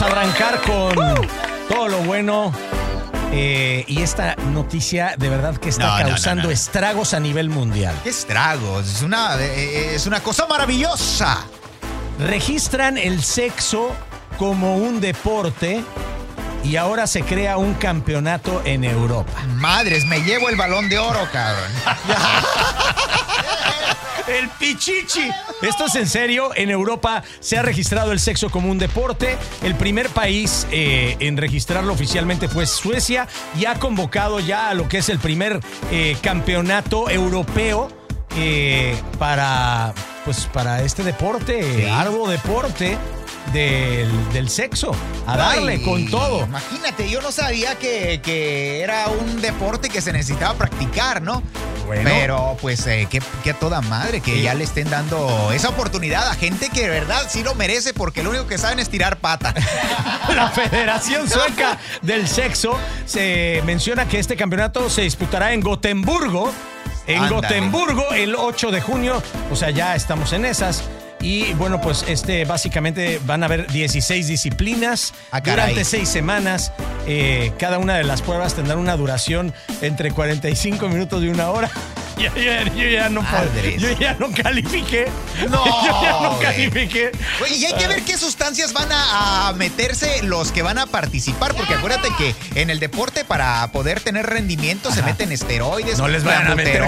vamos a arrancar con todo lo bueno. eh, y esta noticia de verdad que está No, no, no, causando no. estragos a nivel mundial. ¡Qué estragos! Es una, eh, es una cosa maravillosa. Registran el sexo como un deporte y ahora se crea un campeonato en Europa. Madres, me llevo el balón de oro, cabrón. El pichichi. Esto es en serio. En Europa se ha registrado el sexo como un deporte. El primer país eh, en registrarlo oficialmente fue Suecia y ha convocado ya a lo que es el primer eh, campeonato europeo eh, para, pues, para este deporte, Sí. arduo deporte del, del sexo. A darle Ay, con todo. Imagínate, yo no sabía que, que era un deporte que se necesitaba practicar, ¿no? Bueno. Pero pues eh, que, que a toda madre que Sí. ya le estén dando esa oportunidad a gente que de verdad sí lo merece porque lo único que saben es tirar pata. La Federación Sueca del Sexo se menciona que este campeonato se disputará en Gotemburgo. En. Gotemburgo el 8 de junio. O sea, ya estamos en esas. Y bueno, pues este básicamente van a haber 16 disciplinas Ah, durante seis semanas. Eh, cada una de las pruebas tendrá una duración entre 45 minutos y una hora. Yo, yo- yo ya no puedo- Madres. yo ya no califiqué. No, yo ya no califiqué. Y hay que ver qué sustancias van a, a meterse los que van a participar, porque acuérdate que en el deporte para poder tener rendimiento se meten esteroides, No les van a meter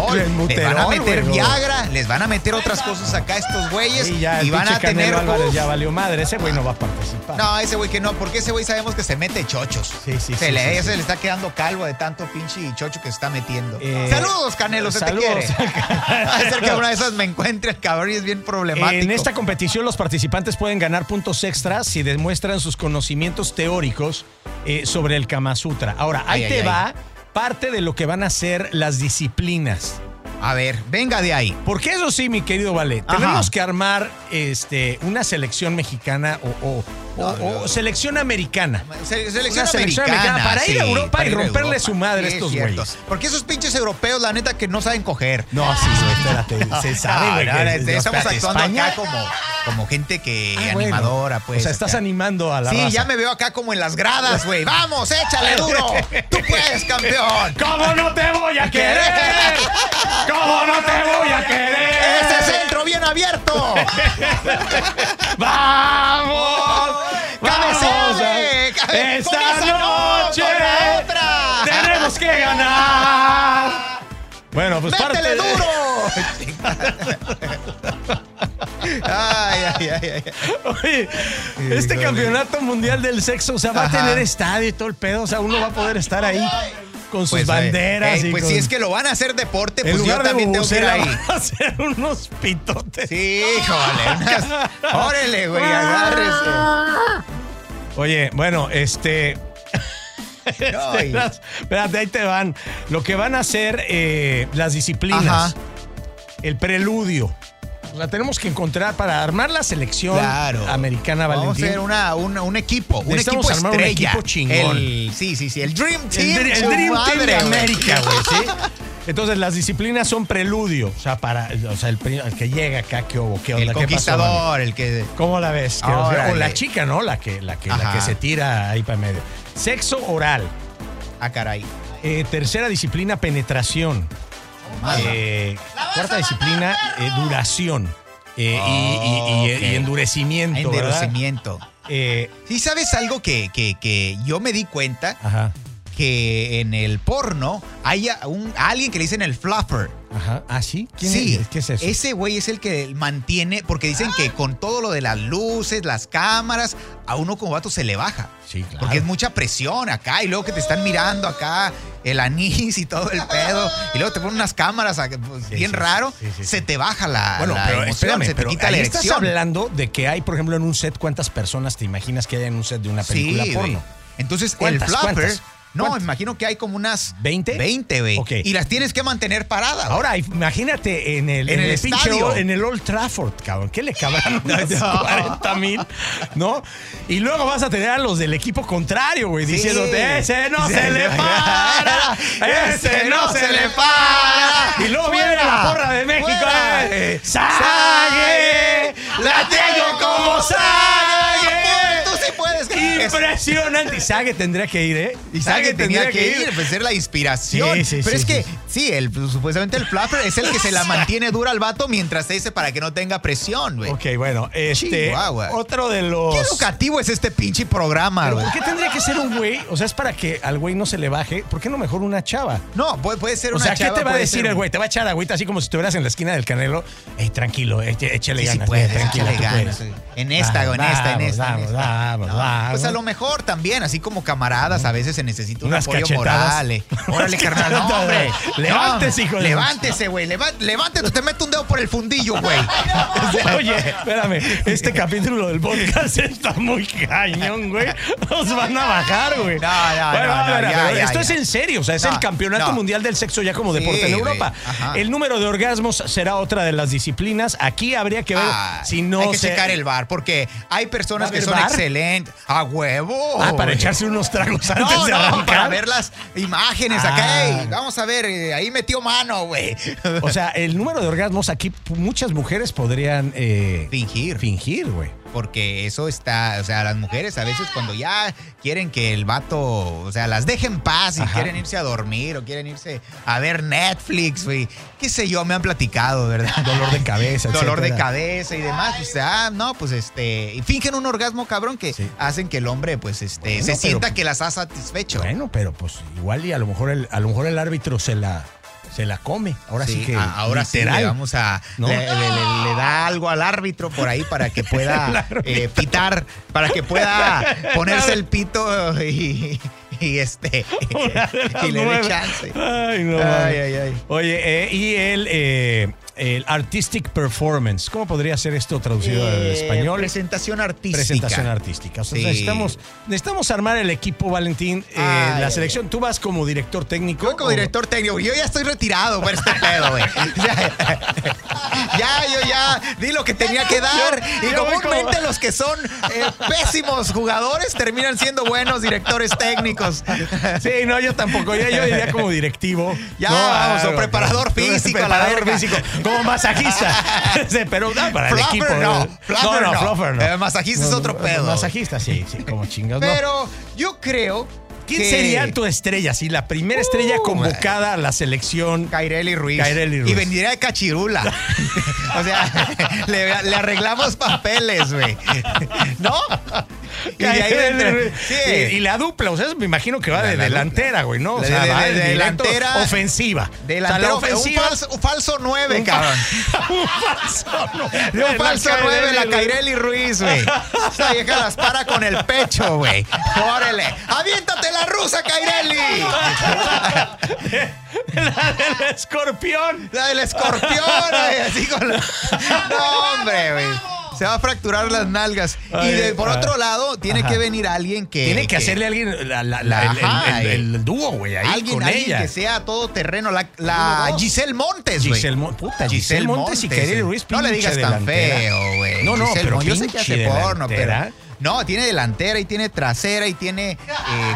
les van a meter. Viagra, les van a meter otras cosas acá a estos güeyes Sí, ya, y van a tener... Álvarez ya valió madre. Ese güey no va a participar. no, ese güey que no, porque ese güey sabemos que se mete chochos. Sí, sí, se sí, le, sí, ese sí. le está quedando calvo de tanto pinche chocho que se está metiendo. Eh, saludos, Canelo, se saludos. Quiere. Va a ser que una de esas me encuentre el cabrón y es bien problemático. En esta competición los participantes pueden ganar puntos extras si demuestran sus conocimientos teóricos eh, sobre el Kama Sutra. Ahora, ahí Ay, te ay, va parte de lo que van a ser las disciplinas. A ver, venga de ahí. Porque eso sí, mi querido Vale, Ajá. tenemos que armar este, una selección mexicana o, o- o- o selección americana. Se- Selección, Una selección americana, americana para ir a Europa y romperle Europa. su madre a Sí, estos es güeyes. Porque esos pinches europeos, la neta, que no saben coger. No, sí, espérate. Se sabe, No, güey. no, estamos espérate, actuando España. acá como, como gente que Ah, bueno. animadora, pues. O sea, estás acá. animando a la Sí, raza. ya me veo acá como en las gradas, güey. Vamos, échale duro. Tú puedes, campeón. ¿Cómo no te voy a querer? ¿Cómo no te voy a querer? Ese centro bien abierto. ¡Vamos! Cabeceale. ¡Esta no, noche! otra. ¡Tenemos que ganar! Bueno, pues parte ¡Métele de- duro! ay, ay, ay, ay. Oye, este campeonato mundial del sexo, o sea, va Ajá. a tener estadio y todo el pedo, o sea, uno va a poder estar ahí con sus Pues, banderas. eh, y pues con- si es que lo van a hacer deporte, pues yo también tengo que ir ahí. van a hacer unos pitotes. Sí, híjole. Órale, güey, agárrese. Oye, bueno, este. Las- Espérate, ahí te van. Lo que van a hacer eh, las disciplinas. Ajá. El preludio. O sea, tenemos que encontrar para armar la selección Claro. americana, Vamos a Valentín. hacer una, una- un equipo, un equipo armar un equipo chingón. El- sí, sí, sí, el Dream el, Team. el Dream Team de. América, güey, ¿sí? Entonces, las disciplinas son preludio. O sea, para. O sea, el, el que llega acá, ¿qué hubo? ¿Qué onda? El ¿Qué pasó, conquistador, el que. ¿Cómo la ves? O, la chica, ¿no? La que, la que, la que se tira ahí para medio. Sexo oral. Ah, caray. Eh, tercera disciplina, penetración. Eh, cuarta disciplina, eh, duración. Eh, y- y, y- ok. y endurecimiento. ¿verdad? Endurecimiento. Eh, Sí, ¿sabes algo que, que, que yo me di cuenta? ajá, Que en el porno hay a, un, a alguien que le dicen el fluffer. ajá. ¿Ah, sí? ¿Quién sí, es? ¿Qué es eso? ese güey es el que mantiene, porque dicen que con todo lo de las luces, las cámaras, a uno como vato se le baja. Sí, claro. Porque es mucha presión acá y luego que te están mirando acá el anís y todo el pedo y luego te ponen unas cámaras pues, Sí, bien sí, raro, sí, sí, sí. se te baja la, Bueno, la pero emoción, espérame, se te pero quita la estás hablando de que hay, por ejemplo, en un set, ¿cuántas personas te imaginas que hay en un set de una película Sí, porno? Entonces, el ¿Cuántas, flapper, cuántas? No, ¿Cuántas? imagino que hay como unas ¿20? 20, güey. Ok. Y las tienes que mantener paradas. Ahora, imagínate en el, En el pinche estadio. En el Old Trafford, cabrón. ¿Qué le cabrán unas No. 40 mil? ¿No? Y luego vas a tener a los del equipo contrario, güey, Sí. diciéndote, ese no se, Se le para, ese no se le para. Y luego viene Fuera. la porra de México, Fuera. eh, ¡Sague! ¡La tengo como Sague! Sí puedes. Impresionante. Y Sage tendría que ir, ¿eh? Y Sage tenía que ir, pues ser la inspiración. Sí, sí, Pero sí, es que, sí. el, pues, supuestamente el fluffer es el que se la mantiene dura al vato mientras se dice para que no tenga presión, güey. Ok, bueno, este. Chihuahua. Otro de los. Qué educativo es este pinche programa, ¿Pero güey. ¿Por qué tendría que ser un güey? O sea, es para que al güey no se le baje. ¿Por qué no mejor una chava? No, puede, puede ser O una sea, ¿qué chava, te va a decir el güey? Te va a echar agüita así como si estuvieras en la esquina del canelo. Ey, tranquilo, échale ganas. puedes, tranquilo, échale ganas. En esta, en esta, en vamos, esta. No. Pues a lo mejor también, así como camaradas, a veces se necesita un Unas apoyo cachetadas. moral. eh. Órale, carnal, no, hombre. Levántese, hijo de- Levántese, güey. Levántese, te meto un dedo por el fundillo, güey. Oye, espérame, este capítulo del podcast está muy cañón, güey. Nos van a bajar, güey. No, no, Bueno, no, a ver, no, a ya, ver, ya, esto ya. es en serio, o sea, es el campeonato mundial del sexo ya como Sí, deporte en Europa. El número de orgasmos será otra de las disciplinas. Aquí habría que ver Ah, si no hay que se- checar el bar, porque hay personas ¿Va a que son bar? ¡A huevo! Ah, para echarse unos tragos antes No, de no, arrancar. para ver las imágenes acá. Ah. Vamos a ver, eh, ahí metió mano, güey. O sea, el número de orgasmos aquí muchas mujeres podrían eh, Fingir. fingir, güey. Porque eso está, o sea, las mujeres a veces cuando ya quieren que el vato, o sea, las dejen en paz y Ajá. quieren irse a dormir o quieren irse a ver Netflix, güey. Qué sé yo, me han platicado, ¿verdad? Dolor de cabeza, Dolor de cabeza y demás. O sea, no, pues este. Y fingen un orgasmo cabrón que Sí. hacen que el hombre, pues, este, Bueno, se pero- sienta que las ha satisfecho. Bueno, pero pues igual y a lo mejor el, a lo mejor el árbitro se la se la come. Ahora sí, que a- ahora literal. sí le vamos a ¿no? le, le- le- le da algo al árbitro por ahí para que pueda eh, pitar, para que pueda ponerse el pito y, y este y le dé chance. Ay, no. Ay, ay, ay. Oye, eh, y el, eh, el artistic performance. ¿Cómo podría ser esto traducido al Eh, español? Presentación artística. Presentación artística. O sea, Sí. necesitamos, necesitamos armar el equipo, Valentín. Eh, Ay, la selección, tú vas como director técnico. Yo como o- director técnico, yo ya estoy retirado por este pedo, güey. Ya, ya, yo ya di lo que tenía que dar. Yo- y yo comúnmente como- los que son eh, pésimos jugadores terminan siendo buenos directores técnicos. Sí, no, yo tampoco. Ya yo diría como directivo. Ya, No, vamos, o preparador físico, a la Preparador verga. físico. Como masajista. Pero no, para el Fluffer equipo. no, no. fluffer no. Eh, masajista es otro pedo. Masajista, sí, sí, como chingados. no. Pero yo creo ¿Quién sería tu estrella? Si la primera estrella Uh, convocada a la selección. Kaireli Ruiz. Kaireli Ruiz. Y vendría de cachirula. o sea, le, le arreglamos papeles, güey. ¿No? Y de ahí entre- sí. y, y la dupla, o sea, me imagino que va La- de la delantera, güey, ¿no? O De- sea, de- va de- de directo delantera- ofensiva. Delantero, o sea, la un ofensiva. falso, un falso 9, cabrón. un falso, no. Un falso La 9, la. Kaireli Ruiz, güey. Esa vieja las para con el pecho, güey. Órale. ¡Aviéntate la rusa, Kaireli! La del escorpión. La del escorpión, güey. Así con la... No, hombre, güey. Se va a fracturar las nalgas. Ay, y de, por ay. otro lado, tiene Ajá. que venir alguien que. Tiene que hacerle a alguien la- la- la- el, Ajá, el- el- eh. el dúo, güey, ahí Alguien, con alguien ella. que sea todo terreno. La. Giselle Montes, güey. Giselle Mon- puta, Giselle Montes y Kaireli eh. Ruiz, No le digas tan delantera. feo, güey. No, no, Giselle pero Yo sé que hace porno, pero. No, tiene delantera y tiene trasera y tiene eh,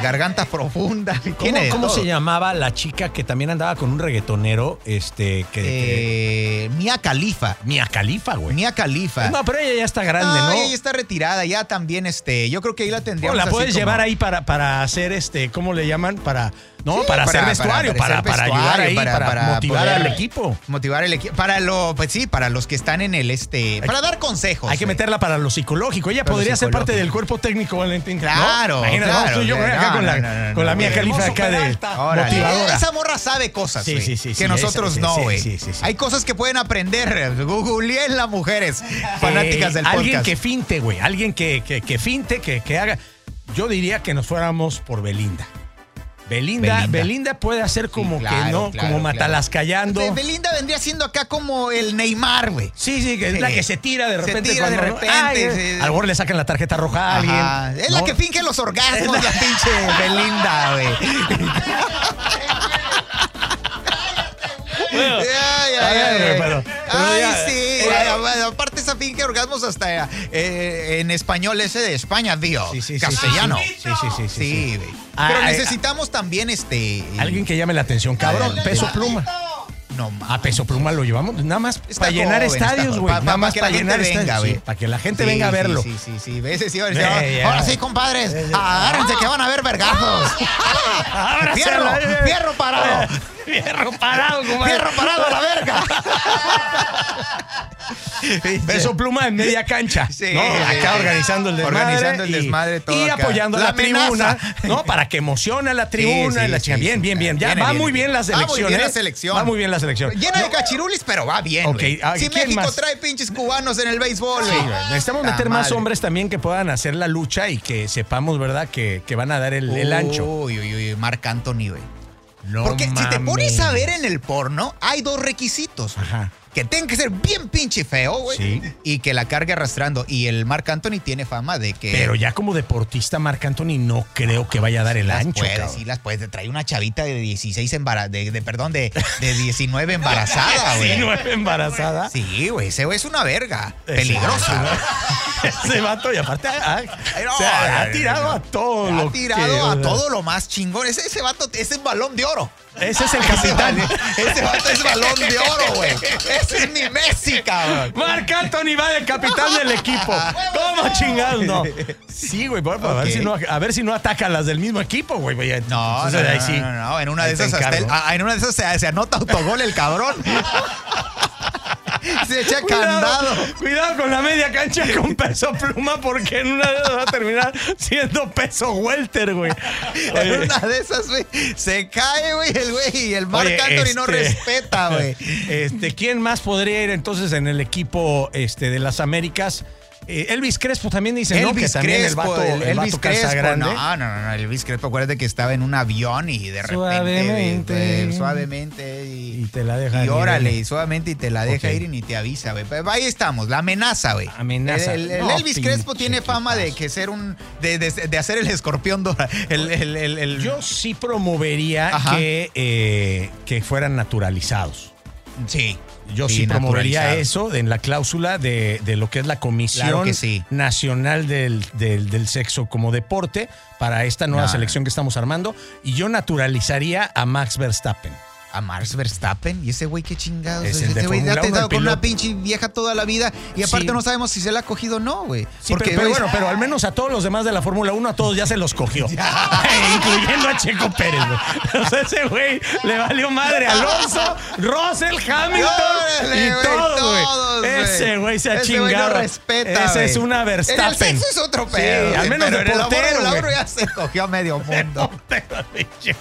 garganta profunda. y ¿Cómo, tiene se llamaba la chica que también andaba con un reggaetonero? Este, que. que- Eh, Mia Khalifa. Mia Califa, güey. Mia Khalifa. No, pero ella ya está grande, ¿no? ella ya está retirada, ya también, este, yo creo que ahí la O tendríamos la así puedes como- llevar ahí para, para hacer este, ¿cómo le llaman? Para, no, Sí, para, hacer vestuario, para, para ayudar ahí, para, motivar al equipo. Motivar al equipo. Para lo, pues sí, para los que están en el este, para dar consejos. Hay que meterla para lo psicológico. Ella Para podría ser parte del cuerpo técnico, Valentín. ¿no? Claro, Imagínate, claro. yo No, acá con la, no, no, no, con la no, Mía. Califa acá de motivadora. Esa morra sabe cosas, Sí, güey, sí, sí, que nosotros no, güey. sí, sí, sí. Hay cosas que pueden aprender. Googleen las mujeres fanáticas Eh, del Alguien podcast. que finte, güey. Alguien que, finte, que haga. Yo diría que nos fuéramos por Belinda. Belinda, Belinda, Belinda. puede hacer como claro, que no, claro, como claro. matalascallando. Be- Belinda vendría siendo acá como el Neymar, güey. Sí, sí, que es la que se tira de Se repente. de cuando, ¿no? repente, Ay, sí. A lo mejor le sacan la tarjeta roja a alguien. Ajá. Es la que finge los orgasmos, la pinche Belinda, güey. Bueno, Ay, ya, sí. eh, ay, ay, aparte esa finge orgasmos hasta eh, en español ese de España, tío. Sí, sí, sí, Castellano. sí, sí, sí, sí, sí, Sí, sí. Ah, Pero ay, necesitamos también este. Alguien que llame la atención, cabrón. Peso pluma. No mames. A Peso Pluma lo llevamos nada más Está para llenar joven, estadios, güey. Pa- Nada más para llenar estadios. sí, para que la gente Sí, venga a sí, verlo. Sí, sí, sí. Sí, ahora sí, Eh, ahora- ya. sí, compadres. Agárrense que van a ver vergazos. Sí, Fierro, fierro parado. Fierro parado, comadre. Fierro parado a la verga. Peso Pluma en media cancha. Sí, Acá sí. organizando el desmadre. Organizando el y- desmadre todo Y apoyando la, tribuna, ¿no? Para que emocione a la tribuna. Sí, y la chica. bien, bien, bien. Ya viene va muy bien bien. la Va selección. muy bien ¿eh? la selección. Va muy bien la selección. Llena de cachirulis, pero va bien. Ok, güey. ah, si ¿quién México más? trae pinches cubanos en el béisbol. Necesitamos Ta meter más hombres también que puedan hacer la lucha y que sepamos, ¿verdad? Que, que van a dar el, el ancho. Uy, uy, uy, Marc Anthony, güey. No Porque si te pones a ver en el porno, hay dos requisitos. Ajá. Que tenga que ser bien pinche feo, güey. Sí. Y que la cargue arrastrando. Y el Marc Anthony tiene fama de que. Pero ya como deportista, Marc Anthony no creo que vaya a dar el las ancho. puede, sí las puede. Trae una chavita de 16 embara de, de- perdón, de, de 19 embarazada, güey. 19 embarazada. Sí, güey, ese güey es una verga. Peligrosa. Ese vato, y aparte ha, no, o sea, ha tirado a todo Ha lo tirado que- a todo lo más chingón. Ese, ese vato, ese es balón de oro. Ese es el capitán. ese vato es balón de oro, güey. Ese es mi Messi, cabrón. Marc Anthony va de capitán del equipo. ¿Cómo chingados? No. Sí, güey, por- a, ver si no, a ver si no atacan las del mismo equipo, güey. No, no, no, sí. no, no, en una de esas hasta encargo. el- ah, en una de esas se, se anota autogol el cabrón. se echa candado. cuidado con la media cancha con peso pluma porque en una de esas va a terminar siendo peso welter, güey. En una de esas, güey, se cae, güey, el güey, y el Marc Anthony no este- respeta, güey. Este, ¿quién más podría ir entonces en el equipo este, de las Américas? Eh, Elvis Crespo también dice, ¿no? Que Elvis también Crespo, el vato, el- el Elvis vato Crespo, grande. no, no, no, Elvis Crespo, acuérdate que estaba en un avión y de repente, Suavemente. suavemente y, Y te la deja y ir. órale, y suavemente y te la deja ir y ni te avisa, güey. Ahí estamos, la amenaza, güey. Amenaza. El, el- el No, Elvis Crespo tiene fama de que ser un, de, de- de hacer el escorpión dora, el, el, el, el- Yo sí promovería Ajá. que, eh, que fueran naturalizados. Sí. Yo sí, promovería eso en la cláusula de, de lo que es la Comisión Claro que sí. Nacional del, del- del Sexo como Deporte para esta nueva No, selección que estamos armando. Y yo naturalizaría a Max Verstappen. A Max Verstappen. ¿Y ese güey qué chingados? Es el ese güey ha el con una pinche vieja toda la vida y aparte Sí. no sabemos si se la ha cogido o no, güey. Sí, pero, bueno, pero al menos a todos los demás de la Fórmula 1, a todos ya se los cogió. Incluyendo a Checo Pérez, güey. O sea, ese güey le valió madre a Alonso, Russell, Hamilton y todo, güey. Ese güey se ha Ese chingado. no respeta, Esa güey. es una En el Verstappen. sexo es otro Sí, pedo. al güey, menos de el portero, oro ya se cogió a medio mundo.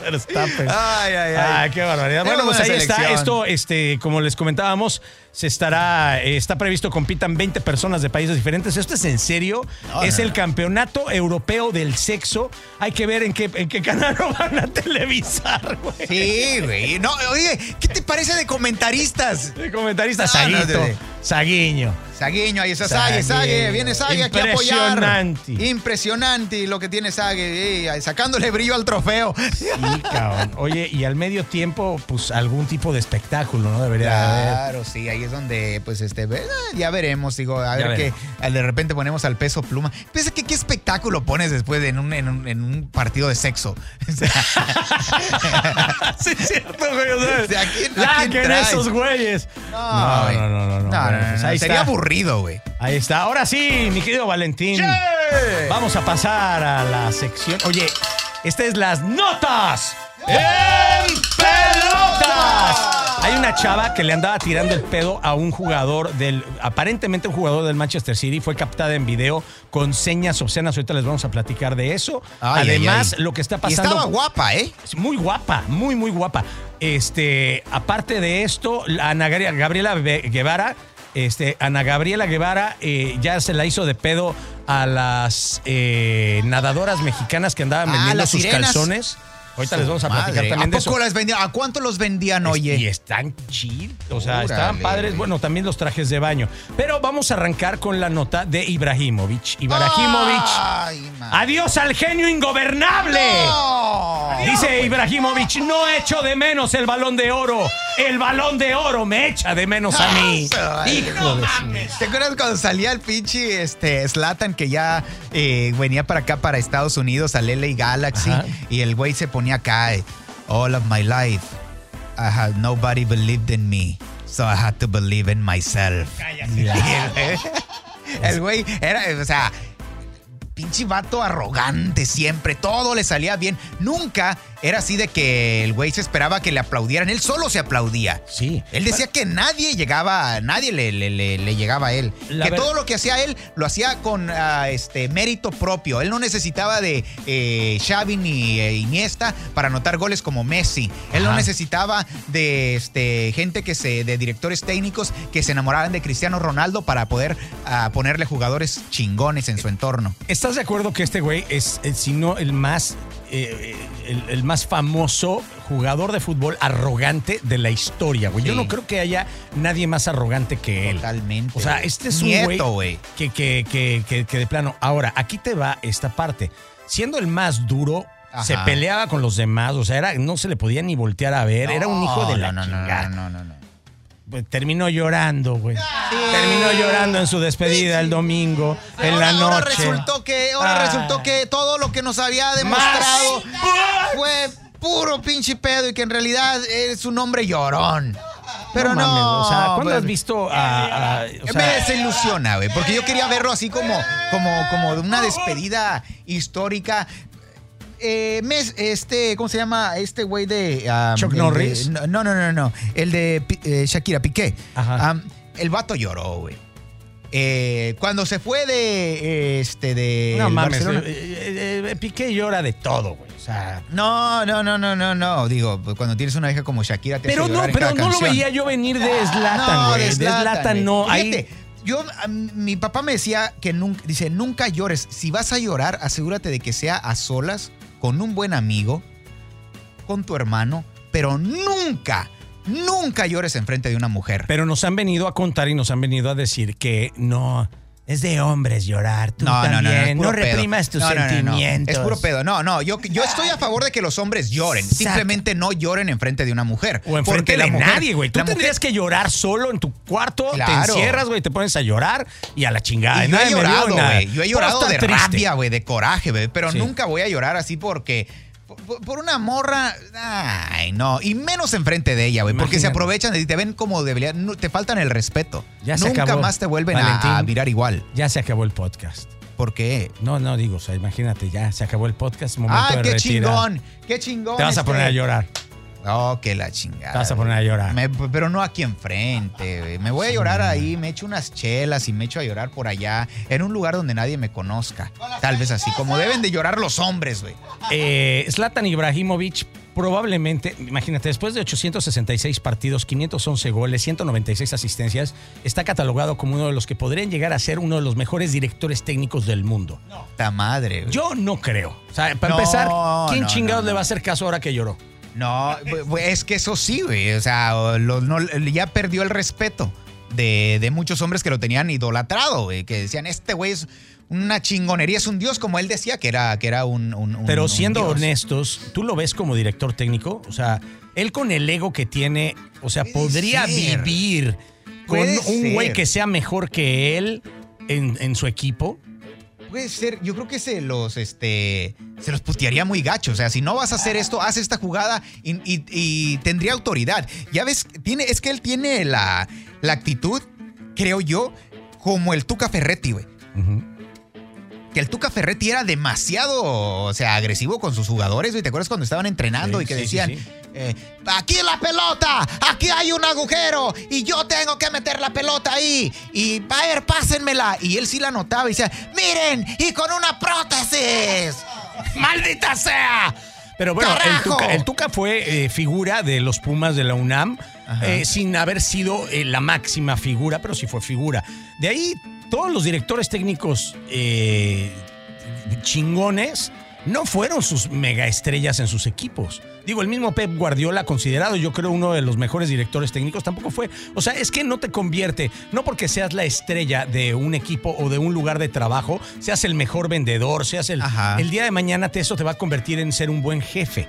Verstappen. Ay, ay, ay. Ay, qué barbaridad. Bueno, pues buena ahí está. Esto, este, como les comentábamos, se estará, eh, está previsto compitan 20 personas de países diferentes. Esto es en serio. No, es no, el no. campeonato europeo del sexo. Hay que ver en qué, en qué canal lo van a televisar, güey. Sí, güey. No, oye, ¿qué te parece de comentaristas? De comentarista No, no, Saguito, de- Saguiño. Saguiño, ahí está Sague, Sague. Viene Sague aquí a apoyar. Impresionante. Impresionante lo que tiene Sague, eh, sacándole brillo al trofeo. Sí, cabrón. Oye, y al medio tiempo, pues algún tipo de espectáculo, ¿no? Debería haber. Claro, sí, ahí es donde, pues, este, ya veremos, digo, a Ya ver veremos. que de repente ponemos al peso pluma. Piensa que qué espectáculo pones después de en un, en un, en un partido de sexo. Sí, es cierto, güey. O sea, O sea, ¿a quién- a quién laquen traes? esos güeyes. no, güey. no, no, no, no. No, Bueno, pues ahí sería está. aburrido, güey. Ahí está. Ahora sí, mi querido Valentín. Vamos a pasar a la sección. Oye, esta es las notas en pelotas. Hay una chava que le andaba tirando el pedo a un jugador del, aparentemente un jugador del Manchester City, fue captada en video con señas obscenas. Ahorita les vamos a platicar de eso. Ay, Además, ay. lo que está Y pasando. estaba guapa, ¿eh? Muy guapa, muy, muy guapa. Este, aparte de esto, la Ana Gabri- Gabriela Guevara, este, Ana Gabriela Guevara eh, ya se la hizo de pedo a las eh, nadadoras mexicanas que andaban Ah, vendiendo sus sirenas. calzones. Ahorita les vamos a platicar Madre, también ¿A de eso. las? ¿A cuánto los vendían, oye? Y están chidos, o sea, Órale. estaban padres. Bueno, también los trajes de baño. Pero vamos a arrancar con la nota de Ibrahimovic. Ibrahimovic, Ay, adiós al genio ingobernable. No. Dice Ibrahimovic, no echo de menos el balón de oro. El balón de oro me echa de menos a mí. Ay, Hijo de su- ¿Te acuerdas cuando salía el pinche este, Slatan que ya eh, venía para acá, para Estados Unidos, al LA Galaxy? Ajá. Y el güey se ponía acá, eh, All of my life, I had nobody believed in me, so I had to believe in myself. El El güey era, o sea, pinche vato arrogante siempre, todo le salía bien. Nunca era así de que el güey se esperaba que le aplaudieran, él solo se aplaudía. Sí. Él decía que nadie llegaba, nadie le, le- le- le llegaba a él. La que ver- todo lo que hacía él lo hacía con ah, este mérito propio. Él no necesitaba de eh, Xavi ni eh, Iniesta para anotar goles como Messi. Él no necesitaba de este, gente que se, de directores técnicos que se enamoraran de Cristiano Ronaldo para poder ah, ponerle jugadores chingones en su entorno. ¿Estás de acuerdo que este güey es, eh, si no el más, eh, el, el más famoso jugador de fútbol arrogante de la historia, güey? Yo no creo que haya nadie más arrogante que él. Totalmente. O sea, este es un Nieto, güey güey. que, que, que, que, que de plano. Ahora, aquí te va esta parte. Siendo el más duro, Ajá. se peleaba con los demás. O sea, era, no se le podía ni voltear a ver. era un hijo de la no, no, no, chingada. no, no, no. Pues, terminó llorando, güey. Terminó llorando en su despedida el domingo, en la Ahora- noche. Ahora resultó que, ahora Ah. resultó que todo lo que nos había demostrado fue puro pinche pedo y que en realidad es un hombre llorón. Pero no, mames, o sea, ¿cuándo pues, has visto a, a- o sea, me desilusiona, güey, porque yo quería verlo así como, como, como de una despedida histórica. Eh, mes- este, ¿cómo se llama? Este güey de. um, Chuck de- Norris. no, no, no, no. El de eh, Shakira Piqué. Ajá. Um, el vato lloró, güey. Eh, cuando se fue de. Este, de. no mames, eh, Piqué llora de todo, güey. O sea, No, no, no, no, no, no. Digo, cuando tienes una hija como Shakira, te pero no, pero no lo veía yo venir de Zlatan, No, güey. de güey. no. Fíjate, yo, mi papá me decía que nunca, dice, nunca llores. Si vas a llorar, asegúrate de que sea a solas, con un buen amigo, con tu hermano, pero nunca, nunca llores enfrente de una mujer. pero nos han venido a contar y nos han venido a decir que no. Es de hombres llorar. Tú No, no, no, no, pedo. reprimas tus No, no, no, no. sentimientos. Es puro pedo. No, no, yo, yo estoy a favor de que los hombres lloren. Exacto. Simplemente no lloren enfrente de una mujer. O enfrente la de mujer- nadie, güey. Tú mujer- tendrías que llorar solo en tu cuarto, te encierras, güey, te pones a llorar y a la chingada. Y yo he llorado, güey. Yo he llorado de rabia, güey, de coraje, güey. Pero Sí. nunca voy a llorar así porque. Por, por una morra. Ay, no. Y menos enfrente de ella, güey. Porque se aprovechan de ti. Te ven como debería. no, te faltan el respeto. Ya se nunca acabó. más te vuelven a, Valentín. a mirar igual. Ya se acabó el podcast. ¿Por qué? No, no, digo, o sea, imagínate, ya se acabó el podcast, momento ¡Ah, de qué retirar. chingón! ¡Qué chingón! Te vas a este. poner a llorar. Oh, que la chingada. Te vas a poner a llorar. Me- pero no aquí enfrente, güey. Me voy a llorar ahí, me echo unas chelas y me echo a llorar por allá, en un lugar donde nadie me conozca. Tal vez así, como deben de llorar los hombres, güey. Eh, Zlatan Ibrahimovic probablemente, imagínate, después de 866 partidos, 511 goles, 196 asistencias, está catalogado como uno de los que podrían llegar a ser uno de los mejores directores técnicos del mundo. Ta madre, güey. Yo no creo. O sea, para No, empezar, ¿quién no, chingados no, le no. va a hacer caso ahora que lloró? No, es que eso sí, güey. O sea, lo- no- ya perdió el respeto de, de muchos hombres que lo tenían idolatrado, güey. Que decían, este güey es una chingonería, es un dios, como él decía que era, que era un, un- un- Pero un siendo dios. honestos, ¿tú lo ves como director técnico? O sea, él con el ego que tiene, o sea, podría ser. vivir con Puede un güey que sea mejor que él en, en su equipo. Ser, yo creo que se los, este, se los putearía muy gacho. O sea, si no vas a hacer esto, haz esta jugada y, tendría autoridad. Ya ves, tiene, es que él tiene la, la actitud, creo yo, como el Tuca Ferretti, güey. Ujú. Que el Tuca Ferretti era demasiado, o sea, agresivo con sus jugadores. ¿Te acuerdas cuando estaban entrenando Sí, y que sí, decían, sí, sí. eh, aquí la pelota, aquí hay un agujero y yo tengo que meter la pelota ahí y a ver, pásenmela. Y él sí la notaba y decía, miren, y con una prótesis. ¡Maldita sea! Pero bueno, el. Tuca, el Tuca fue eh, figura de los Pumas de la UNAM, eh, sin haber sido eh, la máxima figura, pero sí fue figura. De ahí, todos los directores técnicos eh, chingones no fueron sus mega estrellas en sus equipos. Digo, el mismo Pep Guardiola, considerado yo creo uno de los mejores directores técnicos, tampoco fue. O sea, es que no te convierte, no porque seas la estrella de un equipo o de un lugar de trabajo, seas el mejor vendedor, seas el, Ajá. el día de mañana te, eso te va a convertir en ser un buen jefe.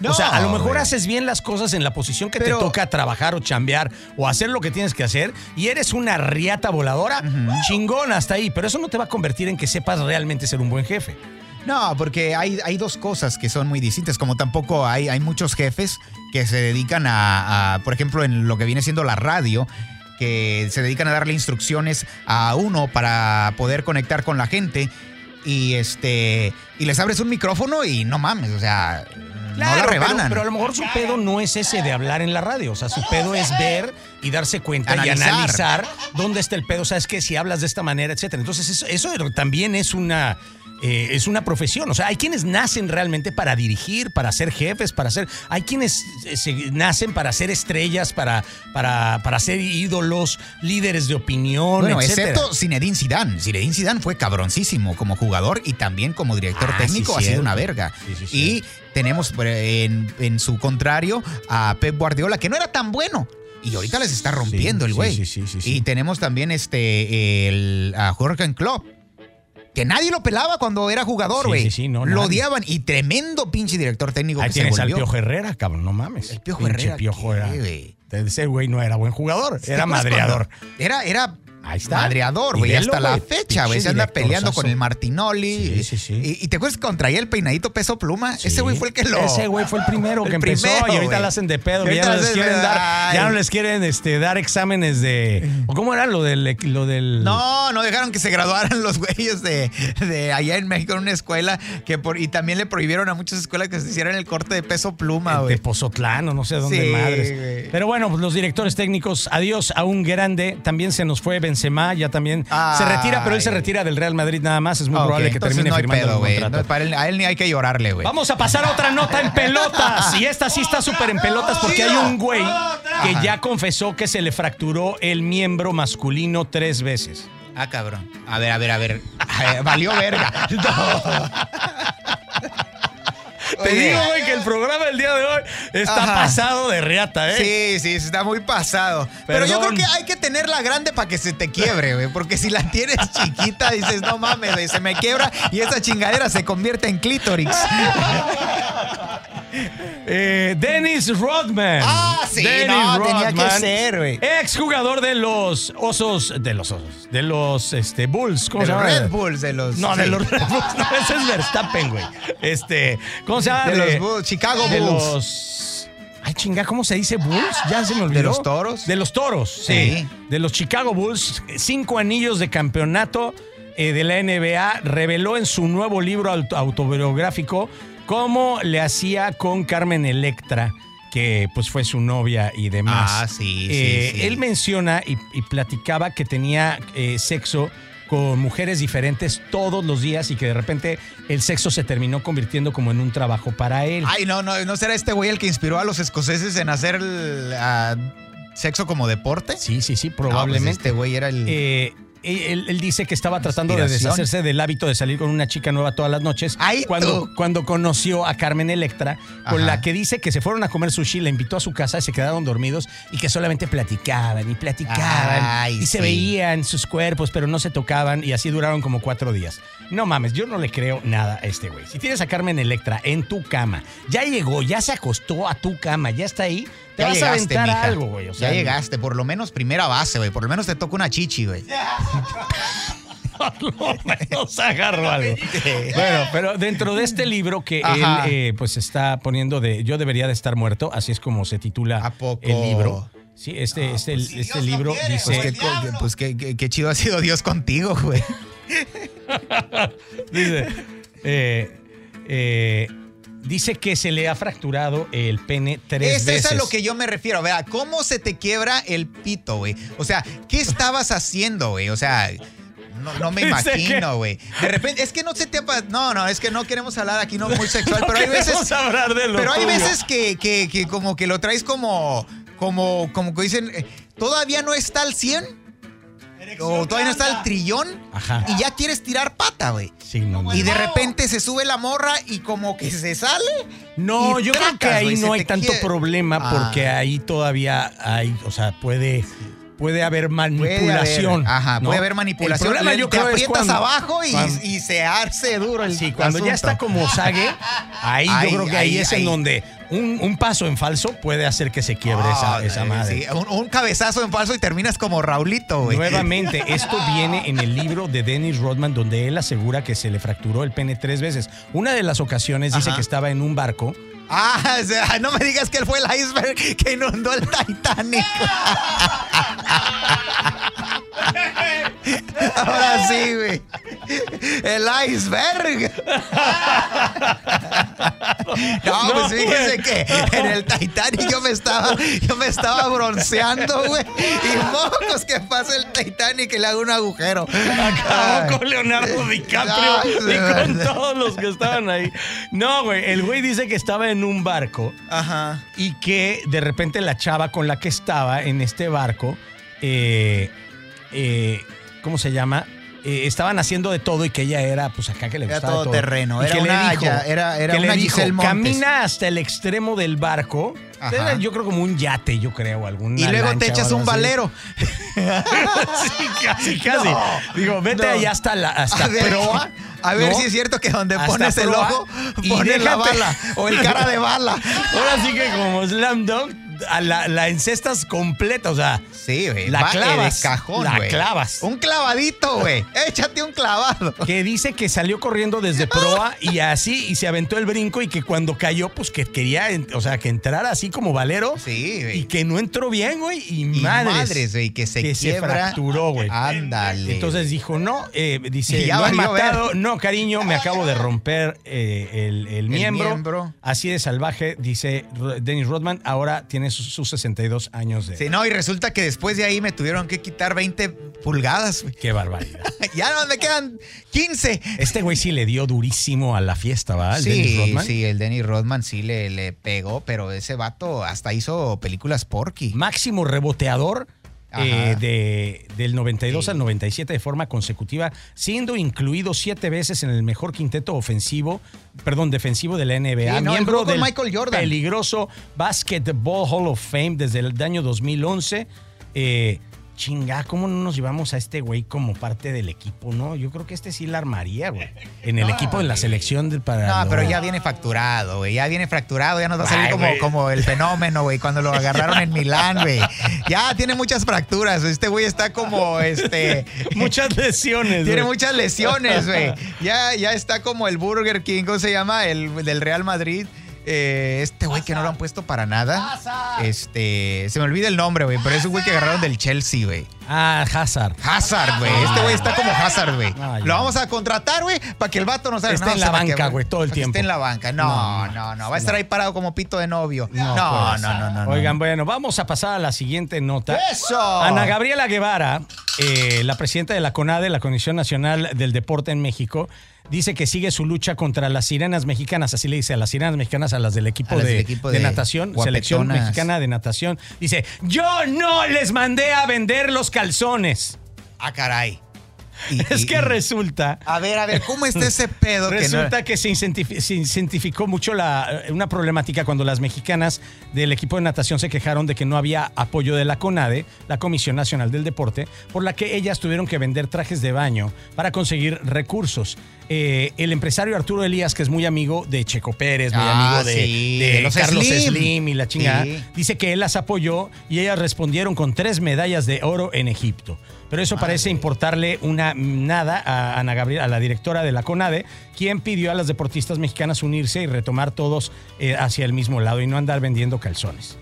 No, o sea, a lo mejor haces bien las cosas en la posición que Pero- te toca trabajar o chambear o hacer lo que tienes que hacer y eres una riata voladora, chingón hasta ahí, pero eso no te va a convertir en que sepas realmente ser un buen jefe. No, porque hay, hay dos cosas que son muy distintas, como tampoco hay, hay muchos jefes que se dedican a, a, por ejemplo, en lo que viene siendo la radio, que se dedican a darle instrucciones a uno para poder conectar con la gente y este y les abres un micrófono y no mames, o sea, no la rebanan. pero, pero a lo mejor su pedo no es ese de hablar en la radio. O sea, su pedo es ver y darse cuenta y Analizar. dónde está el pedo. Sabes que si hablas de esta manera, etcétera. Entonces, eso, eso también es una. eh, es una profesión, o sea, hay quienes nacen realmente para dirigir, para ser jefes, para ser, hay quienes eh, se- nacen para ser estrellas, para, para, para ser ídolos, líderes de opinión, Bueno, etcétera. excepto Zinedine Zidane. Zinedine Zidane fue cabroncísimo como jugador y también como director Ah, técnico sí, ha sido una verga. Sí, sí, y tenemos por- en, en su contrario a Pep Guardiola, que no era tan bueno. Y ahorita les está rompiendo Sí, el güey. sí, sí, sí, sí. Y tenemos también este el, a Jürgen Klopp. Que nadie lo pelaba cuando era jugador, Sí, güey. sí, sí, no, lo nadie. odiaban. Y tremendo pinche director técnico Ahí que se tienes al volvió. Piojo Herrera, cabrón, no mames. El Piojo Pinche Herrera, Piojo ¿qué, era. Ese güey no era buen jugador, ¿Te era madreador. Era, era Ahí está. madreador, güey. Hasta la fecha, güey. Se anda peleando con el Martinoli. Sí, sí, sí. Y, y te acuerdas cuando traía el peinadito peso pluma. Sí. Ese güey fue el que lo. Ese güey fue el primero que El empezó primero, y ahorita güey. la hacen de pedo, ya no les de- quieren dar, ya no les quieren este, dar exámenes de. ¿O cómo era lo del lo del No, no dejaron que se graduaran los güeyes de, de allá en México en una escuela que por, y también le prohibieron a muchas escuelas que se hicieran el corte de peso pluma, de güey. Pozotlán o no sé dónde Sí, madres. Pero bueno, pues los directores técnicos, adiós a un grande. También se nos fue Benzema, ya también se retira, pero él se retira del Real Madrid nada más. Es muy probable que termine no firmando pedo, contrato. No, para él- a él ni hay que llorarle, güey. Vamos a pasar a otra nota en pelotas. Y esta sí está súper en pelotas porque hay un güey que ya confesó que se le fracturó el miembro masculino tres veces. Ah, cabrón. A ver, a ver, a ver. Ay, Valió verga. Te digo, güey, que el programa del día de hoy está Ajá. pasado de riata, ¿eh? Sí, sí, está muy pasado. Pero yo creo que hay que tenerla grande para que se te quiebre, güey. Porque si la tienes chiquita, dices, no mames, güey, se me quiebra y esa chingadera se convierte en clítoris. Eh, Dennis Rodman. Ah, sí, no, tenía que ser, güey. Ex jugador de los osos, de los osos, de los este, Bulls. ¿Cómo De se los llama? Red Bulls, de los. No, de los Red Bulls. No, ese es Verstappen, güey. Este, ¿cómo se llama? De los Bulls, Chicago de Bulls. los. Ay, chinga, ¿cómo se dice Bulls? Ya se me olvidó. ¿De los toros? De los toros, sí. Sí. De los Chicago Bulls. Cinco anillos de campeonato eh, de la NBA. Reveló en su nuevo libro auto- autobiográfico cómo le hacía con Carmen Electra, que pues fue su novia y demás. Ah, sí, sí, Eh, sí. Él menciona y, y platicaba que tenía eh, sexo con mujeres diferentes todos los días y que de repente el sexo se terminó convirtiendo como en un trabajo para él. Ay, no, no, ¿no será este güey el que inspiró a los escoceses en hacer el, ah, sexo como deporte? Sí, sí, sí, No, pues probablemente. este güey era el. Eh, él, él dice que estaba tratando de deshacerse del hábito de salir con una chica nueva todas las noches Ay, cuando, tú. cuando conoció a Carmen Electra, con Ajá. la que dice que se fueron a comer sushi, la invitó a su casa y se quedaron dormidos y que solamente platicaban y platicaban Ay, y se veían sus cuerpos, pero no se tocaban y así duraron como cuatro días. No mames, yo no le creo nada a este güey. Si tienes a Carmen Electra en tu cama, ya llegó, ya se acostó a tu cama, ya está ahí, te ya vas llegaste, a aventar mija. algo, güey. O sea, ya llegaste, por lo menos primera base, güey. Por lo menos te toca una chichi, güey. por lo menos agarro algo. Bueno, pero dentro de este libro que Ajá. él eh, pues está poniendo de Yo debería de estar muerto, así es como se titula ¿A poco? el libro. Sí, este, este, pues este libro dice... Pues, qué, pues qué, qué- qué chido ha sido Dios contigo, güey. dice, eh, eh, dice que se le ha fracturado el pene tres Eso veces. es a lo que yo me refiero. Vea, ¿cómo se te quiebra el pito, güey? O sea, ¿qué estabas haciendo, güey? O sea, no, no me imagino, güey. De repente, es que no se te No, no, es que no queremos hablar aquí, no muy sexual, No pero hay veces. hablar de lo Pero hay veces que, que, que como que lo traes como. Como, como que dicen, eh, todavía no está al 100. O todavía no está al trillón. Ajá. Y ya quieres tirar pata, güey. Sí, no, no. Y de repente se sube la morra y como que se sale. No, yo creo que ahí no hay tanto problema Ah. porque ahí todavía hay, o sea, puede, puede haber manipulación. Puede haber, ajá, ¿no? puede haber manipulación. El problema Le- yo te creo es aprietas cuando- abajo y, cuando- y se arce duro el Sí, cuando ya está como sague, ahí Ahí, yo creo que ahí, ahí, es en donde un, un paso en falso puede hacer que se quiebre esa, Ah, esa madre. sí, un, un cabezazo en falso y terminas como Raulito, güey. Nuevamente, esto viene en el libro de Dennis Rodman, donde él asegura que se le fracturó el pene tres veces. Una de las ocasiones dice Ajá. que estaba en un barco. Ah, o sea, no me digas que él fue el iceberg que inundó el Titanic. Ahora sí, güey. El iceberg. No, No, pues fíjese güey. que en el Titanic yo me estaba, yo me estaba bronceando, güey. Y mocos que pasa el Titanic y le hago un agujero. Acabó con Leonardo DiCaprio y con todos los que estaban ahí. No, güey, el güey dice que estaba en un barco Ajá. y que de repente la chava con la que estaba en este barco, eh, eh, ¿cómo se llama? Eh, estaban haciendo de todo y que ella era, pues acá que le Era gustaba todo todo. terreno, Y era que una le dijo, era- era que le una dijo, Montes. camina hasta el extremo del barco. Era, yo creo como un yate, yo creo, algún Y luego te echas un valero. sí, casi, casi. No, Digo, vete no. allá hasta la hasta a ver, proa. a ver ¿no? si es cierto que donde Hasta pones el ojo, pones la bala o el cara de bala. Ahora sí que como Slam Dunk, a la, la encestas completa, o sea, Sí, güey. La va clavas, cajón, la güey. clavas. Un clavadito, güey. Échate un clavado. que dice que salió corriendo desde proa y así, y se aventó el brinco y que cuando cayó, pues que quería, o sea, que entrara así como valero. Sí, güey. Y que no entró bien, güey. Y, Y madres. madres, güey, que se que quiebra. se fracturó, güey. Ándale. Entonces dijo, no, eh, dice, lo han ver. matado. No, cariño, me acabo de romper eh, el, el miembro. miembro. Así de salvaje, dice Dennis Rodman. Ahora tiene sus, sus 62 años de Sí, no, y resulta que después de ahí me tuvieron que quitar 20 pulgadas, güey. Qué barbaridad. Ya no me quedan 15. Este güey sí le dio durísimo a la fiesta, ¿va? El Dennis Sí, Rodman. sí, el Denny Rodman sí le, le pegó, pero ese vato hasta hizo películas porky. Máximo reboteador. Eh, de, del 92 Sí. al 97 de forma consecutiva, siendo incluido siete veces en el mejor quinteto ofensivo, perdón, defensivo de la NBA, Sí, no, él miembro del Michael Jordan. peligroso Basketball Hall of Fame desde el año 2011. Eh, chinga, ¿cómo no nos llevamos a este güey como parte del equipo, no? Yo creo que este sí la armaría, güey. En el equipo de la selección de, para. No, lo- pero ya viene facturado, güey. Ya viene fracturado, ya nos va a salir Ay, como, güey. como el fenómeno, güey, cuando lo agarraron en Milán, güey. Ya tiene muchas fracturas. Este güey está como, este... Muchas lesiones. Tiene güey. muchas lesiones, güey. Ya, ya está como el Burger King, ¿cómo se llama? El del Real Madrid. Eh, este güey que no lo han puesto para nada. Este, se me olvida el nombre, güey, pero es un güey que agarraron del Chelsea, güey. Ah, Hazard. Hazard, güey. Este güey está como Hazard, güey. Ah, ya. Lo vamos a contratar, güey, para que el vato nos haga Esté no, en o sea, la para que- banca, güey, todo el para que tiempo. Esté en la banca. No, No, no. Va a estar ahí parado como pito de novio. No, no, no, no. Oigan, bueno, vamos a pasar a la siguiente nota. ¡Eso! Ana Gabriela Guevara, eh, la presidenta de la CONADE, la Comisión Nacional del Deporte en México, dice que sigue su lucha contra las sirenas mexicanas, así le dice a las sirenas mexicanas, a las del equipo, las de, del equipo de de natación, selección mexicana de natación. Dice, yo no les mandé a vender los calzones. Ah, caray. Y- Es y- que y- resulta... A ver, a ver, ¿cómo está ese pedo? que no- Resulta que se, se incentificó mucho la, una problemática cuando las mexicanas del equipo de natación se quejaron de que no había apoyo de la CONADE, la Comisión Nacional del Deporte, por la que ellas tuvieron que vender trajes de baño para conseguir recursos. Eh, el empresario Arturo Elías, que es muy amigo de Checo Pérez, muy Ah, amigo de, sí, de de los Carlos Slim. Slim. y la chingada, Sí. dice que él las apoyó y ellas respondieron con tres medallas de oro en Egipto. Pero eso parece importarle una nada a Ana Gabriela, a la directora de la CONADE, quien pidió a las deportistas mexicanas unirse y retomar todos eh, hacia el mismo lado y no andar vendiendo calzones.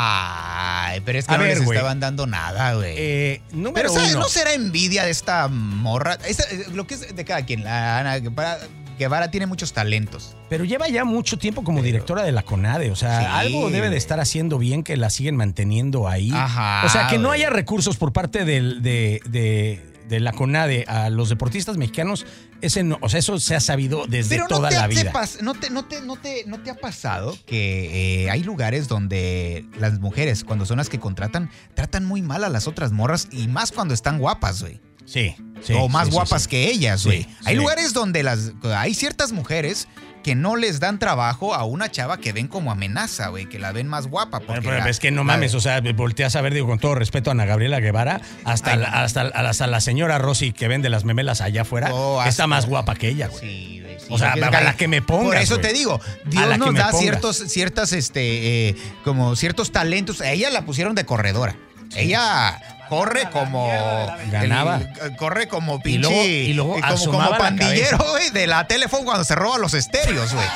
Ay, pero es que A no ver, les güey. estaban dando nada, güey. Eh, pero ¿sabes? uno. no será envidia de esta morra. Esta- eh, lo que es de cada quien. La Ana Guevara, Guevara tiene muchos talentos. Pero lleva ya mucho tiempo como directora de la CONADE. O sea, Sí, algo debe de estar haciendo bien que la siguen manteniendo ahí. Ajá, o sea, que no haya recursos por parte del- de, de- de la CONADE a los deportistas mexicanos, ese no, o sea, eso se ha sabido desde Pero toda te, la te vida. no, te, no, te, no, te, ¿No te ha pasado que eh, hay lugares donde las mujeres, cuando son las que contratan, tratan muy mal a las otras morras y más cuando están guapas, güey? Sí, sí. o más sí, sí, guapas sí. que ellas, Sí, güey. hay sí. lugares donde las hay ciertas mujeres que no les dan trabajo a una chava que ven como amenaza, güey, que la ven más guapa. Porque pero la- es que no mames, o sea, volteas a ver, digo, con todo respeto a Ana Gabriela Guevara, hasta, Ay, la, hasta, hasta la señora Rosy que vende las memelas allá afuera, Oh, está más guapa que ella, güey. Sí, güey. Sí, O sea, a la que me pongas, Por eso te digo, Dios nos da pongas. ciertos, ciertas, este, eh, como ciertos talentos. A ella la pusieron de corredora. Ella corre como Ganaba. el- corre como Y pinche luego- y luego como, como pandillero güey, de la teléfono cuando se roba los estéreos güey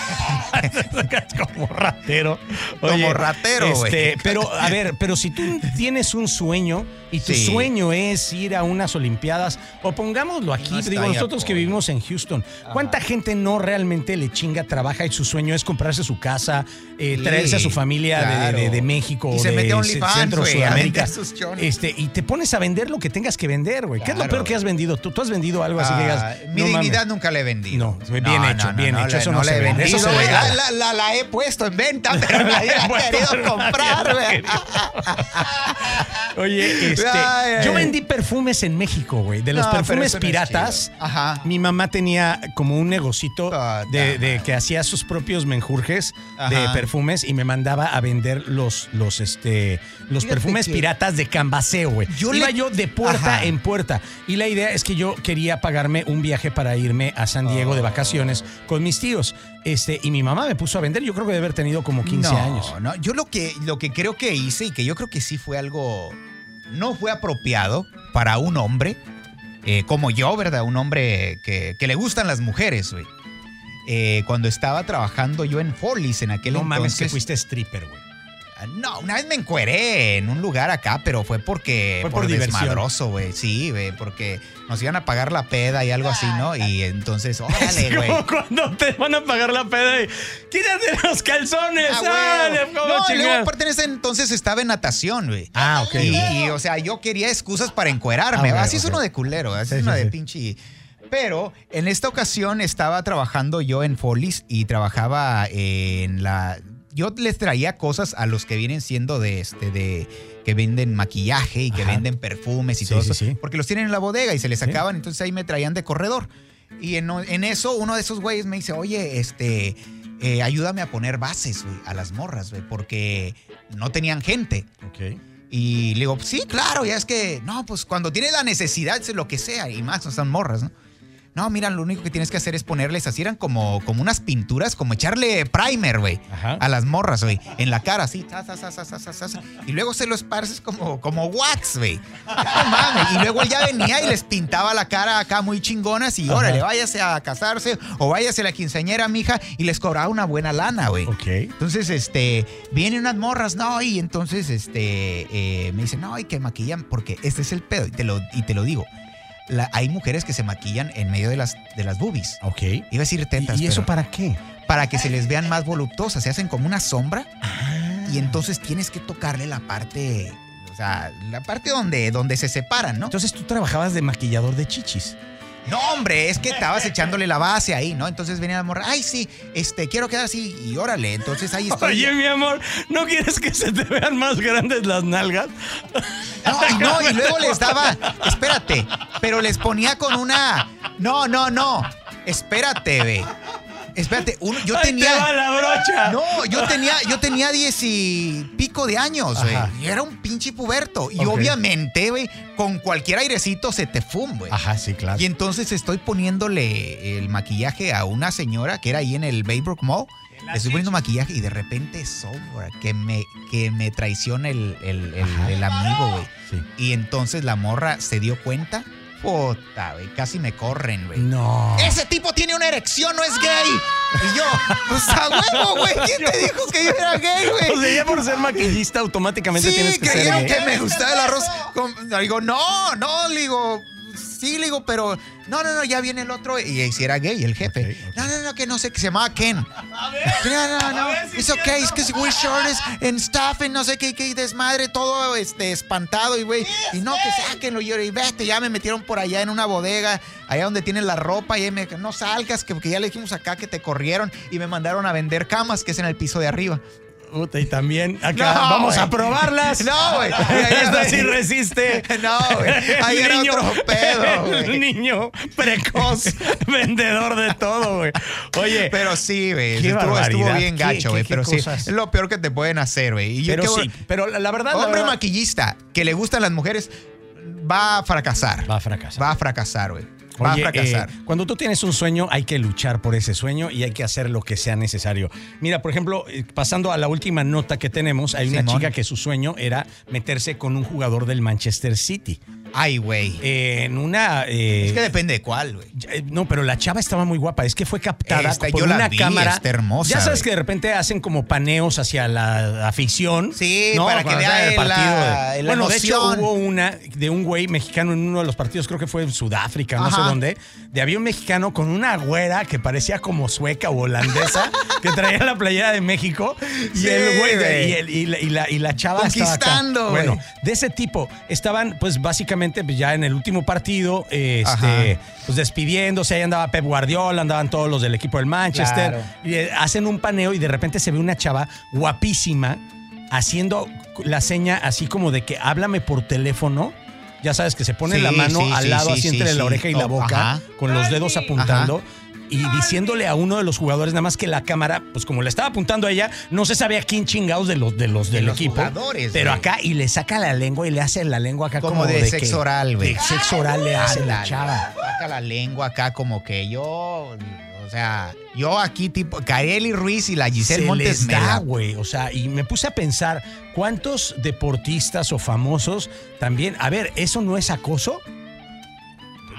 como ratero. Como ratero, güey. este, Pero, a ver, pero si tú tienes un sueño y tu Sí. sueño es ir a unas Olimpiadas, o pongámoslo aquí, No digo, nosotros que vivimos en Houston, ¿cuánta gente no realmente le chinga, trabaja y su sueño es comprarse su casa, eh, Sí, traerse a su familia de- claro. de, de México, Y se de mete a OnlyFans, Centro, Sudamérica? Este, y te pones a vender lo que tengas que vender, güey. ¿Qué es lo peor que has vendido? ¿Tú, tú has vendido algo así que digas? Ah, mi "No dignidad mames"? nunca la he vendido. No, bien hecho, bien hecho, eso no la se he vende, eso se. La, la- la he puesto en venta, pero la Bueno, querido comprar, güey. Oye, este, Ay, yo vendí perfumes en México, güey. De los perfumes piratas. Ajá. Mi mamá tenía como un negocito Ah, de, de que hacía sus propios menjurjes de perfumes y me mandaba a vender los, los, este, los Fíjate perfumes que- piratas de Cambaseo, güey. Yo Iba le- yo de puerta Ajá. en puerta. Y la idea es que yo quería pagarme un viaje para irme a San Diego de vacaciones con mis tíos. Este, y mi mamá me puso a vender. Yo creo que debe haber tenido como 15 no, años. No, yo lo que, lo que creo que hice y que yo creo que sí fue algo, no fue apropiado para un hombre eh, como yo, ¿verdad? Un hombre que, que le gustan las mujeres, güey. Eh, cuando estaba trabajando yo en Follies en aquel No entonces. mames que fuiste stripper, güey. No, una vez me encueré en un lugar acá, pero fue porque Fue por diversión. desmadroso, güey. Sí, güey, porque nos iban a pagar la peda y algo así, ¿no? Y entonces, Es órale, güey. como cuando te van a pagar la peda y quítate los calzones. Ah, ¡Sale, güey. cómo No, y luego aparte en ese entonces estaba en natación, güey. Ah, ok. Y, y, o sea, yo quería excusas para encuerarme. Ah, así es uno de culero, así Sí, es uno sí, de pinche. Pero en esta ocasión estaba trabajando yo en Follies y trabajaba en la. Yo les traía cosas a los que vienen siendo de este, de que venden maquillaje y que Ajá. venden perfumes y Sí, todo sí, eso. sí. Porque los tienen en la bodega y se les Sí. acaban, entonces ahí me traían de corredor. Y en, en eso, uno de esos güeyes me dice, oye, este, eh, ayúdame a poner bases, güey, a las morras, güey, porque no tenían gente. Ok. Y le digo, sí, claro, ya es que, no, pues cuando tienes la necesidad, es lo que sea, y más, no son morras, ¿no? No, mira, lo único que tienes que hacer es ponerles así, eran como, como unas pinturas, como echarle primer, güey, a las morras, güey, en la cara, así, y luego se lo esparces como, como wax, güey. No mames, y luego él ya venía y les pintaba la cara acá muy chingonas y órale, váyase a casarse o váyase a la quinceañera, mija, y les cobraba una buena lana, güey. Ok. Entonces, este, vienen unas morras, no, y entonces, este, eh, me dicen, no, hay que maquillan, porque este es el pedo, y te lo, y te lo digo. La- hay mujeres que se maquillan en medio de las, de las boobies. Ok. Iba a decir ¿Y, tetas, y eso pero para qué? para que se les vean más voluptuosas, se hacen como una sombra, Ah. y entonces tienes que tocarle la parte, o sea, la parte donde, donde se separan, ¿no? Entonces tú trabajabas de maquillador de chichis. No, hombre, es que estabas echándole la base ahí, ¿no? Entonces venía la morra, ay, sí, este, quiero quedar así, y órale, entonces ahí estoy. Oye, mi amor, ¿no quieres que se te vean más grandes las nalgas? No, y no, y luego les daba, espérate, pero les ponía con una, no, no, no, espérate, ve. Espérate, uno, yo Ahí te va tenía, la brocha. no, yo tenía, yo tenía diez y pico de años, güey. Y era un pinche puberto. Y obviamente, güey, con cualquier airecito se te fum, güey. Ajá, sí, claro. Y entonces estoy poniéndole el maquillaje a una señora que era ahí en el Baybrook Mall. Le estoy poniendo maquillaje y de repente sobra que me, que me traiciona el, el- el- Ajá. el amigo, güey. Sí. Y entonces la morra se dio cuenta. Puta, güey, casi me corren, güey. No. Ese tipo tiene una erección, no es gay. Y yo, pues a huevo, güey. ¿Quién te dijo que yo era gay, güey? O sea, ya por ser maquillista automáticamente Sí, tienes que ser gay. que me gustaba el arroz. con- digo, no, no, le digo, sí, le digo, pero no, no, no, ya viene el otro. Y si era gay, el jefe. No, no, no, que no sé, que se llamaba Ken. No, no, no, it's okay, es que we're shorts and stuff, and no sé qué, qué desmadre, todo este, espantado, y güey, y no, que sáquenlo, y yo, y vete, ya me metieron por allá en una bodega, allá donde tienen la ropa, y me no salgas, que porque ya le dijimos acá que te corrieron, y me mandaron a vender camas, que es en el piso de arriba. Y también acá No, vamos a probarlas. No, güey. Esta sí resiste. No, güey. Ahí era Niño- otro pedo, güey. Niño precoz, vendedor de todo, güey. Oye, Pero sí, güey. Estuvo, bien ¿Qué- gacho, güey. Pero sí, es lo peor que te pueden hacer, güey. Yo pero sí, pero la, verdad, la Hombre verdad, maquillista que le gustan las mujeres va a fracasar. va a fracasar. Va a fracasar, güey. Va a fracasar. eh, cuando tú tienes un sueño, hay que luchar por ese sueño y hay que hacer lo que sea necesario. Mira, por ejemplo, eh, pasando a la última nota que tenemos, hay una chica que su sueño era meterse con un jugador del Manchester City. Ay, güey. Eh, en una. eh, es que depende de cuál, güey. eh, No, pero la chava estaba muy guapa. Es que fue captada Esta, por yo la una vi, cámara. está hermosa, Ya sabes que de repente hacen como paneos hacia la afición. Sí, ¿no? para que vea el la- de- la bueno, de hecho hubo una de un güey mexicano en uno de los partidos, creo que fue en Sudáfrica, no sé dónde. De había un mexicano con una güera que parecía como sueca o holandesa que traía la playera de México. Y Sí, el güey de- y, el- y la, y la- y la chava estaba acá. Conquistando. Bueno, de ese tipo. Estaban, pues, básicamente, pues, ya en el último partido, este, pues, despidiéndose. Ahí andaba Pep Guardiola, andaban todos los del equipo del Manchester. Claro. Y eh, hacen un paneo y de repente se ve una chava guapísima haciendo la seña así como de que háblame por teléfono. Ya sabes que se pone Sí, la mano sí, al lado sí, así sí, entre la sí. oreja y la Oh, boca, ajá. con los dedos apuntando. Y diciéndole a uno de los jugadores, nada más que la cámara, pues como le estaba apuntando a ella, no se sabía quién chingados de los, de los del los equipo. jugadores, pero güey. acá, y le saca la lengua y le hace la lengua acá como, Como de que- sexo oral, güey. De sexo oral le hace la Ándale, chava. Saca la lengua acá como que yo, o sea, yo aquí tipo Kareli Ruiz y la Giselle se Montes les da, la- güey. O sea, y me puse a pensar, ¿cuántos deportistas o famosos también? A ver, ¿eso no es acoso?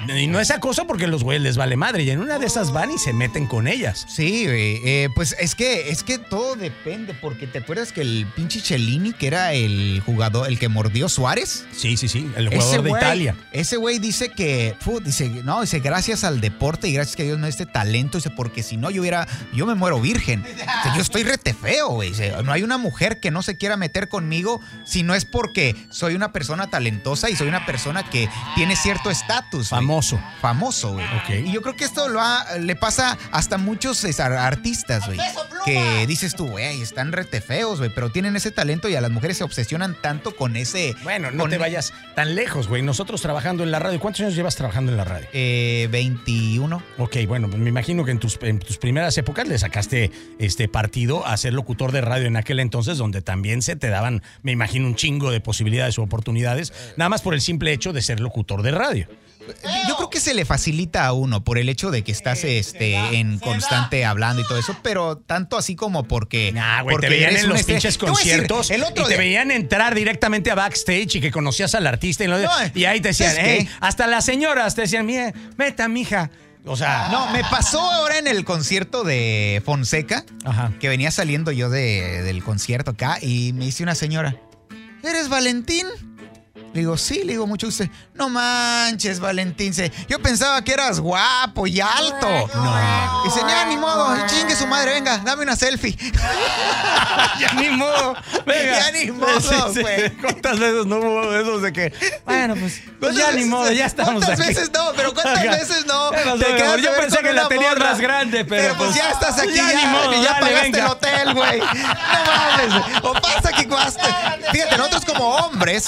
Y no es acoso porque los güeyes les vale madre. Y en una de esas van y se meten con ellas. Sí, güey. eh, pues es que es que todo depende porque te acuerdas que el pinche Cellini que era el jugador el que mordió Suárez Sí, sí, sí. El jugador de güey- Italia. Ese güey dice que, dice, no, dice, gracias al deporte y gracias que Dios me da este talento, dice, porque si no yo hubiera, yo me muero virgen. Dice, yo estoy rete feo, güey. Dice, no hay una mujer que no se quiera meter conmigo si no es porque soy una persona talentosa y soy una persona que tiene cierto estatus. güey. Famoso. Famoso, güey. Ok. Y yo creo que esto lo ha- le pasa hasta a muchos artistas, güey. Que dices tú, güey, están rete feos, güey, pero tienen ese talento y a las mujeres se obsesionan tanto con ese... Bueno, no con- te vayas tan lejos, güey. Nosotros trabajando en la radio. ¿Cuántos años llevas trabajando en la radio? Eh, 21. Ok, bueno, pues me imagino que en tus, en tus primeras épocas le sacaste este partido a ser locutor de radio en aquel entonces, donde también se te daban, me imagino, un chingo de posibilidades o oportunidades, nada más por el simple hecho de ser locutor de radio. Yo creo que se le facilita a uno por el hecho de que estás este, en constante hablando y todo eso, pero tanto así como porque. Nah, güey, te veían en los pinches a decir, conciertos el otro y te veían entrar directamente a backstage y que conocías al artista y, lo- No, y ahí te decían, ¿sabes qué? "Ey", hasta las señoras te decían, mire, meta, mija. O sea, No, me pasó ahora en el concierto de Fonseca, Ajá. que venía saliendo yo de- del concierto acá y me dice una señora, ¿eres Valentín? Le digo, sí, le digo mucho usted. No manches, Valentín. se- Yo pensaba que eras guapo y alto. No. Dice, ya ni modo, chingue su madre, venga, dame una selfie. ya ni modo. Venga. Ya ni modo, güey. ¿Cuántas veces no hubo esos de que, bueno, pues, pues ya ¿Cuántas ni modo, veces- ya estamos ¿Cuántas aquí. veces no? Pero ¿cuántas veces no? ¿Qué pasó, Te quedas Yo pensé que la tenías más grande, pero, pues, pues, ya estás aquí, ya ya, ni modo, ya dale, pagaste venga. el hotel, güey. No mames. O pasa que cuaste. Fíjate, nosotros como hombres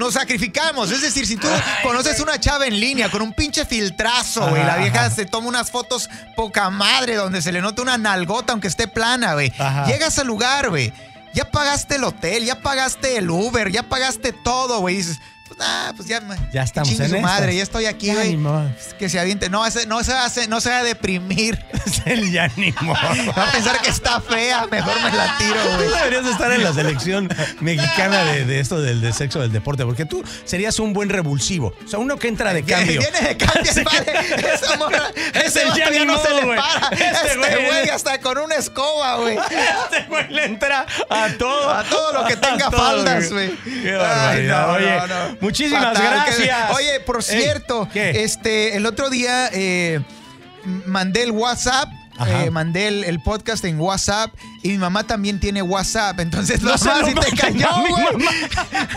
nos sacrificamos. Es decir, si tú conoces una chava en línea con un pinche filtrazo, güey, la vieja ajá. se toma unas fotos poca madre donde se le nota una nalgota aunque esté plana, güey. Llegas al lugar, güey. Ya pagaste el hotel, ya pagaste el Uber, ya pagaste todo, güey. Dices, pues, ah, pues ya, Ya estamos en su estas. madre, ya estoy aquí, güey. modo. Que se aviente. No, ese- no se hace, no se va a deprimir. El ya ni modo. Va a pensar que está fea, mejor me la tiro, Tú güey. deberías estar en la selección mexicana de, de esto del, del sexo del deporte, porque tú serías un buen revulsivo. O sea, uno que entra de cambio. Viene de cambio, Sí. padre. Esa morra, Es ese el ya ya no se modo, le para. Este Este güey- güey hasta con una escoba, güey. Este güey le entra a todo. A todo lo que tenga faldas, güey. Qué barbaridad. Ay, Oye, no, no, no. Muchísimas Fatal, que- gracias. Oye, por cierto, este, el otro día eh, mandé el WhatsApp. Eh, mandé el, el podcast en WhatsApp y mi mamá también tiene WhatsApp. Entonces, No si te cayó, güey.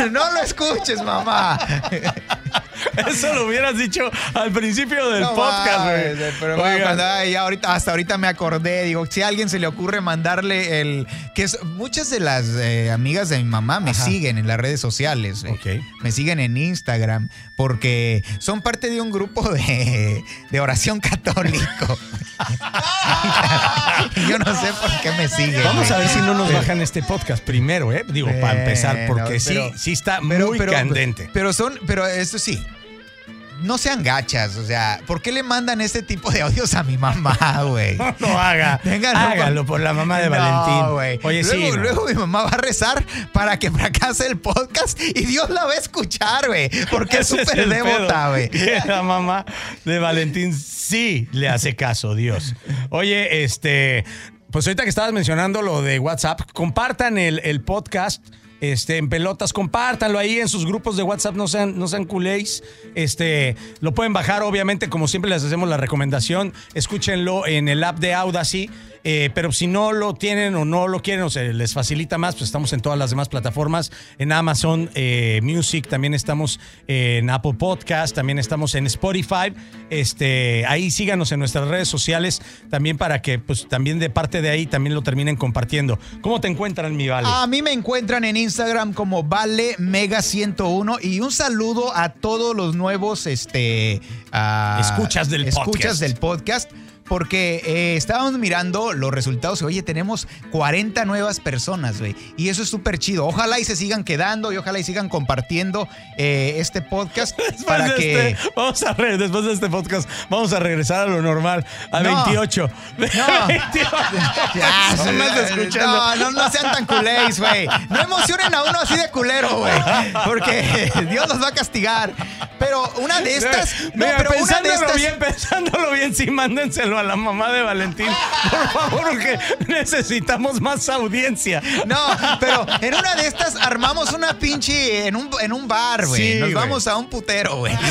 No lo escuches, mamá. Eso lo hubieras dicho al principio del No podcast, güey. Pero bueno, cuando- ay, ya ahorita, hasta ahorita me acordé. Digo, si a alguien se le ocurre mandarle el. que es- Muchas de las eh, amigas de mi mamá me Ajá. siguen en las redes sociales. Me siguen en Instagram porque son parte de un grupo de, de oración católico. Yo no sé por qué me siguen. Vamos a ver si no nos bajan este podcast primero, ¿eh? Digo, para empezar, porque sí, pero- sí está pero- muy candente. Pero son, pero eso sí. No sean gachas, o sea, ¿por qué le mandan este tipo de audios a mi mamá, güey? No lo haga. Téngalo Hágalo por la mamá de No, Valentín. güey. Oye, sí. luego, no. luego mi mamá va a rezar para que fracase el podcast y Dios la va a escuchar, güey. Porque es súper devota, güey. La mamá de Valentín sí le hace caso, Dios. Oye, este, pues ahorita que estabas mencionando lo de WhatsApp, compartan el, el podcast. Este, en pelotas, compártanlo ahí en sus grupos de WhatsApp, no sean, no sean culéis. Este, lo pueden bajar, obviamente, como siempre les hacemos la recomendación, escúchenlo en el app de Audacy. Eh, pero si no lo tienen o no lo quieren o se les facilita más, pues estamos en todas las demás plataformas. En Amazon eh, Music, también estamos en Apple Podcast, también estamos en Spotify. Este, ahí síganos en nuestras redes sociales también para que, pues también de parte de ahí también lo terminen compartiendo. ¿Cómo te encuentran, mi Vale? A mí me encuentran en Instagram como Vale Mega 101 y un saludo a todos los nuevos este, ah, Escuchas del escuchas podcast. del podcast. Porque eh, estábamos mirando los resultados y, oye, tenemos 40 nuevas personas, güey. Y eso es súper chido. Ojalá y se sigan quedando y ojalá y sigan compartiendo eh, este podcast Después para de que... este- vamos a re- después de este podcast, vamos a regresar a lo normal, a No. 28. No. 28 Ya, sí, escuchando. No, no, no sean tan culéis, güey. No emocionen a uno así de culero, güey. Porque Dios nos va a castigar. Pero una de estas. No, Mira, pero una de estas. bien, pensándolo bien, sí, mándenselo a la mamá de Valentín. Por favor, porque necesitamos más audiencia. No, pero en una de estas armamos una pinche en un, en un bar, güey. Sí, Nos güey. vamos a un putero, güey.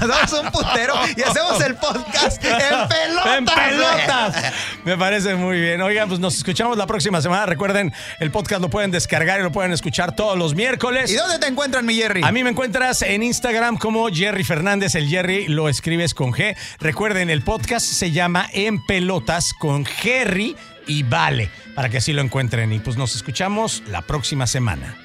Nos vamos a un putero y hacemos el podcast en pelotas. En güey. pelotas. Me parece muy bien. Oigan, pues nos escuchamos la próxima semana. Recuerden, el podcast lo pueden descargar y lo pueden escuchar todos los miércoles. ¿Y dónde te encuentran, mi Jerry? A mí me encuentras en Instagram como Jerry Fernández. El Jerry lo escribes con G. Recuerden, el podcast se llama En Pelotas con Jerry y Vale, para que así lo encuentren. Y pues nos escuchamos la próxima semana.